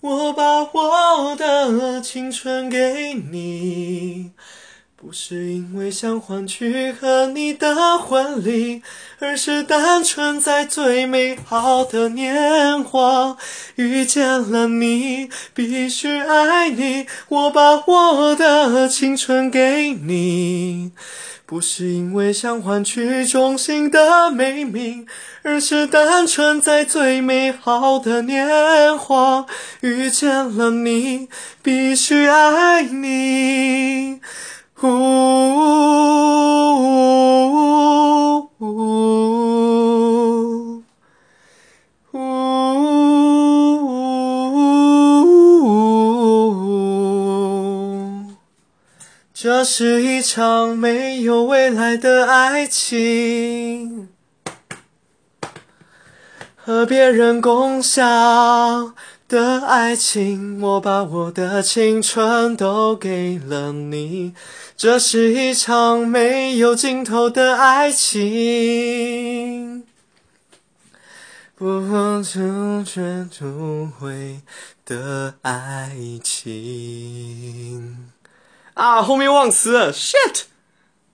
我把我的青春给你，不是因为想换取和你的婚礼，而是单纯在最美好的年华遇见了你，必须爱你。我把我的青春给你。不是因为想换取衷心的美名，而是单纯在最美好的年华遇见了你，必须爱你。这是一场没有未来的爱情，和别人共享的爱情。我把我的青春都给了你，这是一场没有尽头的爱情。不成全不会的爱情。啊，后面忘词了，shit。